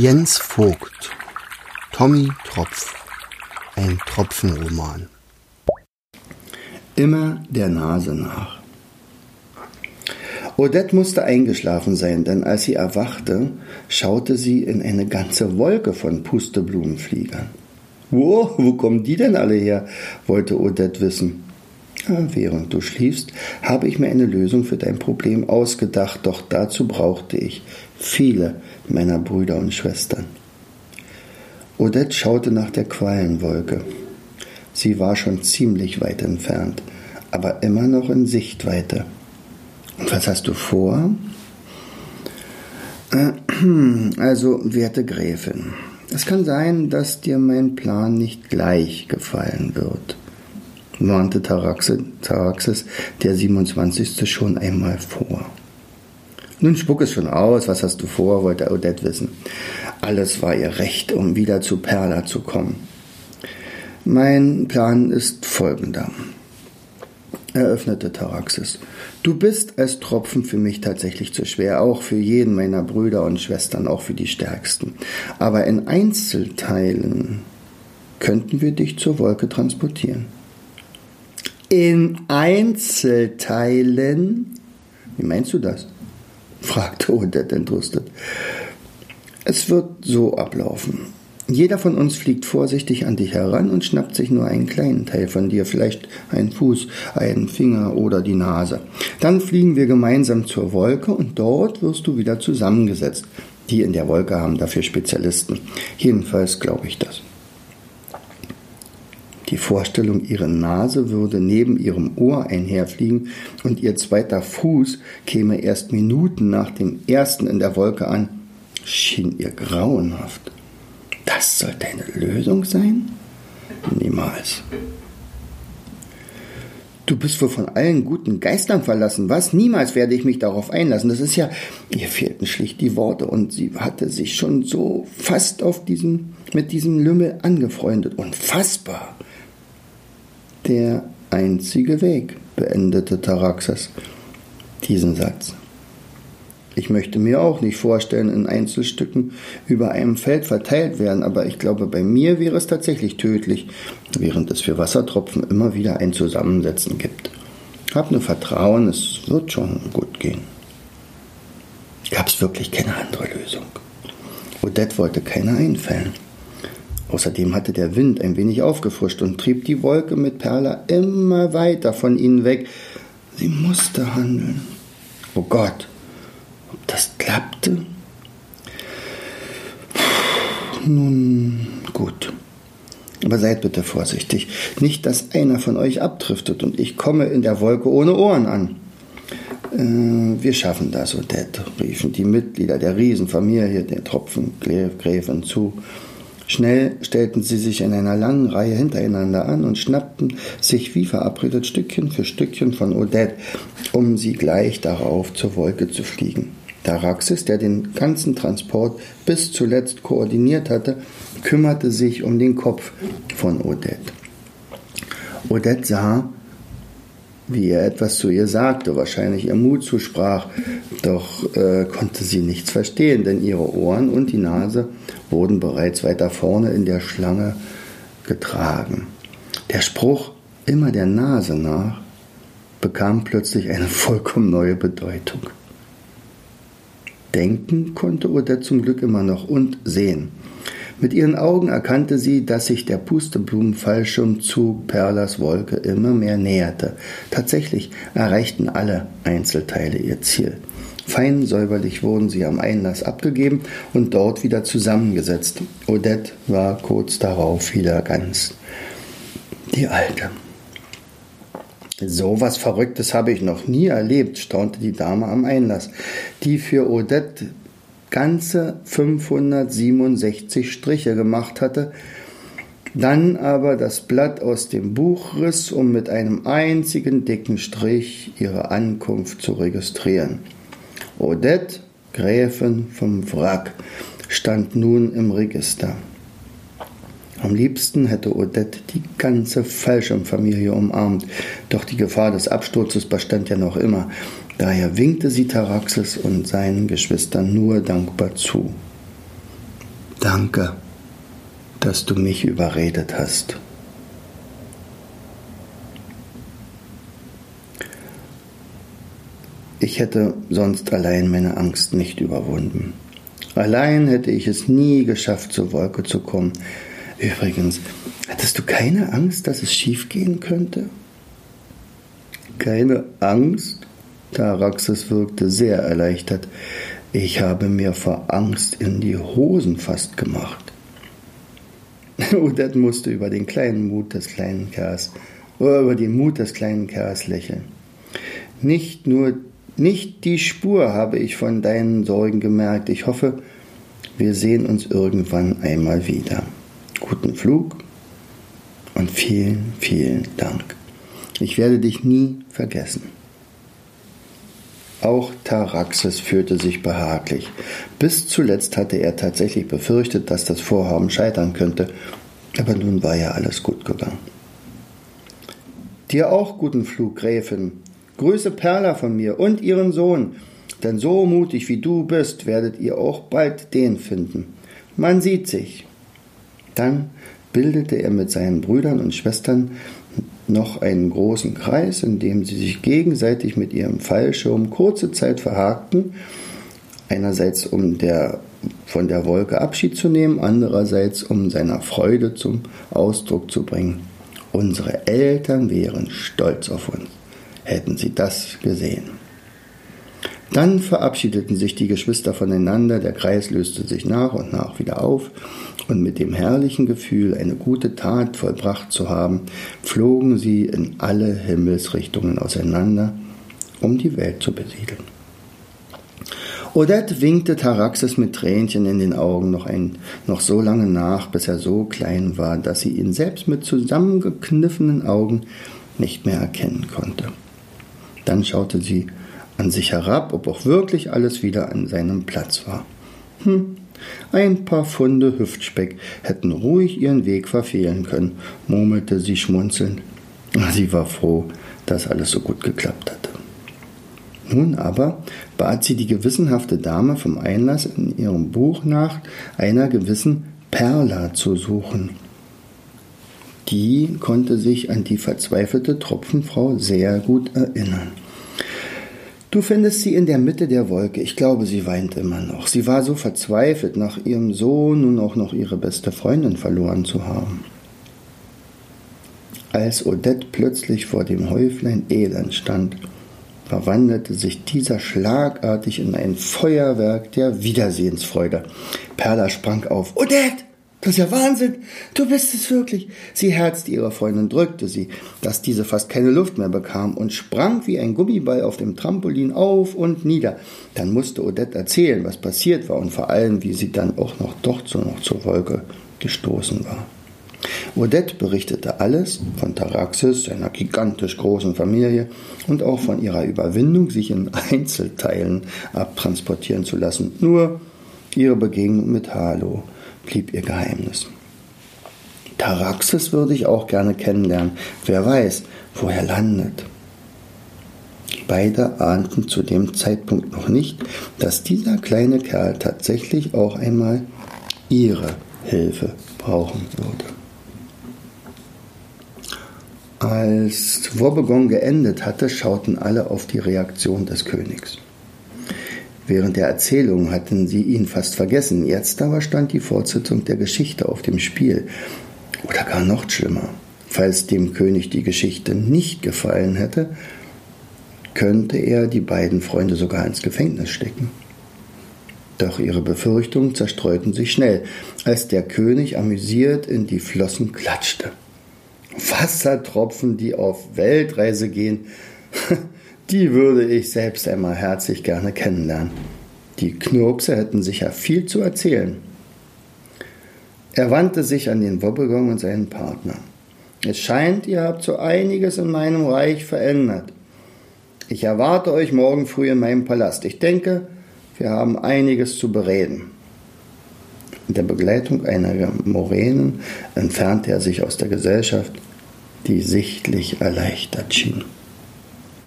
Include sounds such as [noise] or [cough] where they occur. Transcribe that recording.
Jens Vogt Tommy Tropf Ein Tropfenroman Immer der Nase nach. Odette musste eingeschlafen sein, denn als sie erwachte, schaute sie in eine ganze Wolke von Pusteblumenfliegern. Wo, wo kommen die denn alle her? wollte Odette wissen. Während du schliefst, habe ich mir eine Lösung für dein Problem ausgedacht, doch dazu brauchte ich viele meiner Brüder und Schwestern. Odette schaute nach der Quallenwolke. Sie war schon ziemlich weit entfernt, aber immer noch in Sichtweite. Und was hast du vor? Äh, [clears throat] also, werte Gräfin, es kann sein, dass dir mein Plan nicht gleich gefallen wird warnte Taraxis der 27. schon einmal vor. Nun spuck es schon aus, was hast du vor, wollte Odette wissen. Alles war ihr Recht, um wieder zu Perla zu kommen. Mein Plan ist folgender, eröffnete Taraxis. Du bist als Tropfen für mich tatsächlich zu schwer, auch für jeden meiner Brüder und Schwestern, auch für die Stärksten. Aber in Einzelteilen könnten wir dich zur Wolke transportieren in Einzelteilen. Wie meinst du das? fragte Odette entrüstet. Es wird so ablaufen. Jeder von uns fliegt vorsichtig an dich heran und schnappt sich nur einen kleinen Teil von dir, vielleicht einen Fuß, einen Finger oder die Nase. Dann fliegen wir gemeinsam zur Wolke und dort wirst du wieder zusammengesetzt. Die in der Wolke haben dafür Spezialisten. Jedenfalls glaube ich das. Die Vorstellung, ihre Nase würde neben ihrem Ohr einherfliegen und ihr zweiter Fuß käme erst Minuten nach dem ersten in der Wolke an, schien ihr grauenhaft. Das sollte eine Lösung sein? Niemals. Du bist wohl von allen guten Geistern verlassen. Was? Niemals werde ich mich darauf einlassen. Das ist ja. Ihr fehlten schlicht die Worte und sie hatte sich schon so fast auf diesen, mit diesem Lümmel angefreundet. Unfassbar der einzige Weg, beendete Taraxas diesen Satz. Ich möchte mir auch nicht vorstellen, in Einzelstücken über einem Feld verteilt werden, aber ich glaube, bei mir wäre es tatsächlich tödlich, während es für Wassertropfen immer wieder ein Zusammensetzen gibt. Hab nur Vertrauen, es wird schon gut gehen. Gab es wirklich keine andere Lösung. Odette wollte keine einfällen. Außerdem hatte der Wind ein wenig aufgefrischt und trieb die Wolke mit Perla immer weiter von ihnen weg. Sie musste handeln. Oh Gott, ob das klappte? Nun gut. Aber seid bitte vorsichtig. Nicht, dass einer von euch abdriftet und ich komme in der Wolke ohne Ohren an. Äh, wir schaffen das, Odette, riefen die Mitglieder der Riesenfamilie der Tropfengräfin zu. Schnell stellten sie sich in einer langen Reihe hintereinander an und schnappten sich wie verabredet Stückchen für Stückchen von Odette, um sie gleich darauf zur Wolke zu fliegen. Daraxis, der den ganzen Transport bis zuletzt koordiniert hatte, kümmerte sich um den Kopf von Odette. Odette sah, wie er etwas zu ihr sagte, wahrscheinlich ihr Mut zusprach, doch äh, konnte sie nichts verstehen, denn ihre Ohren und die Nase wurden bereits weiter vorne in der Schlange getragen. Der Spruch immer der Nase nach bekam plötzlich eine [laughs] vollkommen neue Bedeutung. Denken konnte Odette zum Glück immer noch und sehen. Mit ihren Augen erkannte sie, dass sich der Pusteblumenfallschirm zu Perlas Wolke immer mehr näherte. Tatsächlich erreichten alle Einzelteile ihr Ziel. Fein säuberlich wurden sie am Einlass abgegeben und dort wieder zusammengesetzt. Odette war kurz darauf wieder ganz die Alte. So was Verrücktes habe ich noch nie erlebt, staunte die Dame am Einlass, die für Odette ganze 567 Striche gemacht hatte, dann aber das Blatt aus dem Buch riss, um mit einem einzigen dicken Strich ihre Ankunft zu registrieren. Odette, Gräfin vom Wrack, stand nun im Register. Am liebsten hätte Odette die ganze Fallschirmfamilie umarmt, doch die Gefahr des Absturzes bestand ja noch immer. Daher winkte sie Taraxis und seinen Geschwistern nur dankbar zu. Danke, dass du mich überredet hast. Ich hätte sonst allein meine Angst nicht überwunden. Allein hätte ich es nie geschafft, zur Wolke zu kommen. Übrigens, hattest du keine Angst, dass es schiefgehen könnte? Keine Angst? Taraxis wirkte sehr erleichtert. Ich habe mir vor Angst in die Hosen fast gemacht. [laughs] Odette musste über den kleinen Mut des kleinen Kerls, über den Mut des kleinen Kerls lächeln. Nicht nur nicht die Spur habe ich von deinen Sorgen gemerkt. Ich hoffe, wir sehen uns irgendwann einmal wieder. Guten Flug und vielen, vielen Dank. Ich werde dich nie vergessen. Auch Taraxis fühlte sich behaglich. Bis zuletzt hatte er tatsächlich befürchtet, dass das Vorhaben scheitern könnte, aber nun war ja alles gut gegangen. Dir auch guten Flug, Gräfin, Grüße Perla von mir und ihren Sohn, denn so mutig wie du bist, werdet ihr auch bald den finden. Man sieht sich. Dann bildete er mit seinen Brüdern und Schwestern noch einen großen Kreis, in dem sie sich gegenseitig mit ihrem Fallschirm kurze Zeit verhakten, einerseits um der, von der Wolke Abschied zu nehmen, andererseits um seiner Freude zum Ausdruck zu bringen. Unsere Eltern wären stolz auf uns hätten sie das gesehen. Dann verabschiedeten sich die Geschwister voneinander, der Kreis löste sich nach und nach wieder auf, und mit dem herrlichen Gefühl, eine gute Tat vollbracht zu haben, flogen sie in alle Himmelsrichtungen auseinander, um die Welt zu besiedeln. Odette winkte Taraxis mit Tränchen in den Augen noch, ein, noch so lange nach, bis er so klein war, dass sie ihn selbst mit zusammengekniffenen Augen nicht mehr erkennen konnte. Dann schaute sie an sich herab, ob auch wirklich alles wieder an seinem Platz war. Hm, ein paar Funde Hüftspeck hätten ruhig ihren Weg verfehlen können, murmelte sie schmunzelnd. Sie war froh, dass alles so gut geklappt hatte. Nun aber bat sie die gewissenhafte Dame vom Einlass in ihrem Buch nach, einer gewissen Perla zu suchen. Die konnte sich an die verzweifelte Tropfenfrau sehr gut erinnern. Du findest sie in der Mitte der Wolke. Ich glaube, sie weint immer noch. Sie war so verzweifelt, nach ihrem Sohn und auch noch ihre beste Freundin verloren zu haben. Als Odette plötzlich vor dem Häuflein Elend stand, verwandelte sich dieser schlagartig in ein Feuerwerk der Wiedersehensfreude. Perla sprang auf. Odette! Das ist ja Wahnsinn. Du bist es wirklich. Sie herzte ihre Freundin, drückte sie, dass diese fast keine Luft mehr bekam und sprang wie ein Gummiball auf dem Trampolin auf und nieder. Dann musste Odette erzählen, was passiert war und vor allem, wie sie dann auch noch dort so noch zur Wolke gestoßen war. Odette berichtete alles von Taraxis, seiner gigantisch großen Familie und auch von ihrer Überwindung, sich in Einzelteilen abtransportieren zu lassen. Nur ihre Begegnung mit Halo blieb ihr Geheimnis. Taraxis würde ich auch gerne kennenlernen. Wer weiß, wo er landet. Beide ahnten zu dem Zeitpunkt noch nicht, dass dieser kleine Kerl tatsächlich auch einmal ihre Hilfe brauchen würde. Als Wobegon geendet hatte, schauten alle auf die Reaktion des Königs. Während der Erzählung hatten sie ihn fast vergessen. Jetzt aber stand die Fortsetzung der Geschichte auf dem Spiel. Oder gar noch schlimmer. Falls dem König die Geschichte nicht gefallen hätte, könnte er die beiden Freunde sogar ins Gefängnis stecken. Doch ihre Befürchtungen zerstreuten sich schnell, als der König amüsiert in die Flossen klatschte. Wassertropfen, die auf Weltreise gehen, [laughs] Die würde ich selbst einmal herzlich gerne kennenlernen. Die Knurpse hätten sicher viel zu erzählen. Er wandte sich an den Wobbegong und seinen Partner. Es scheint, ihr habt so einiges in meinem Reich verändert. Ich erwarte euch morgen früh in meinem Palast. Ich denke, wir haben einiges zu bereden. In der Begleitung einiger Moränen entfernte er sich aus der Gesellschaft, die sichtlich erleichtert schien.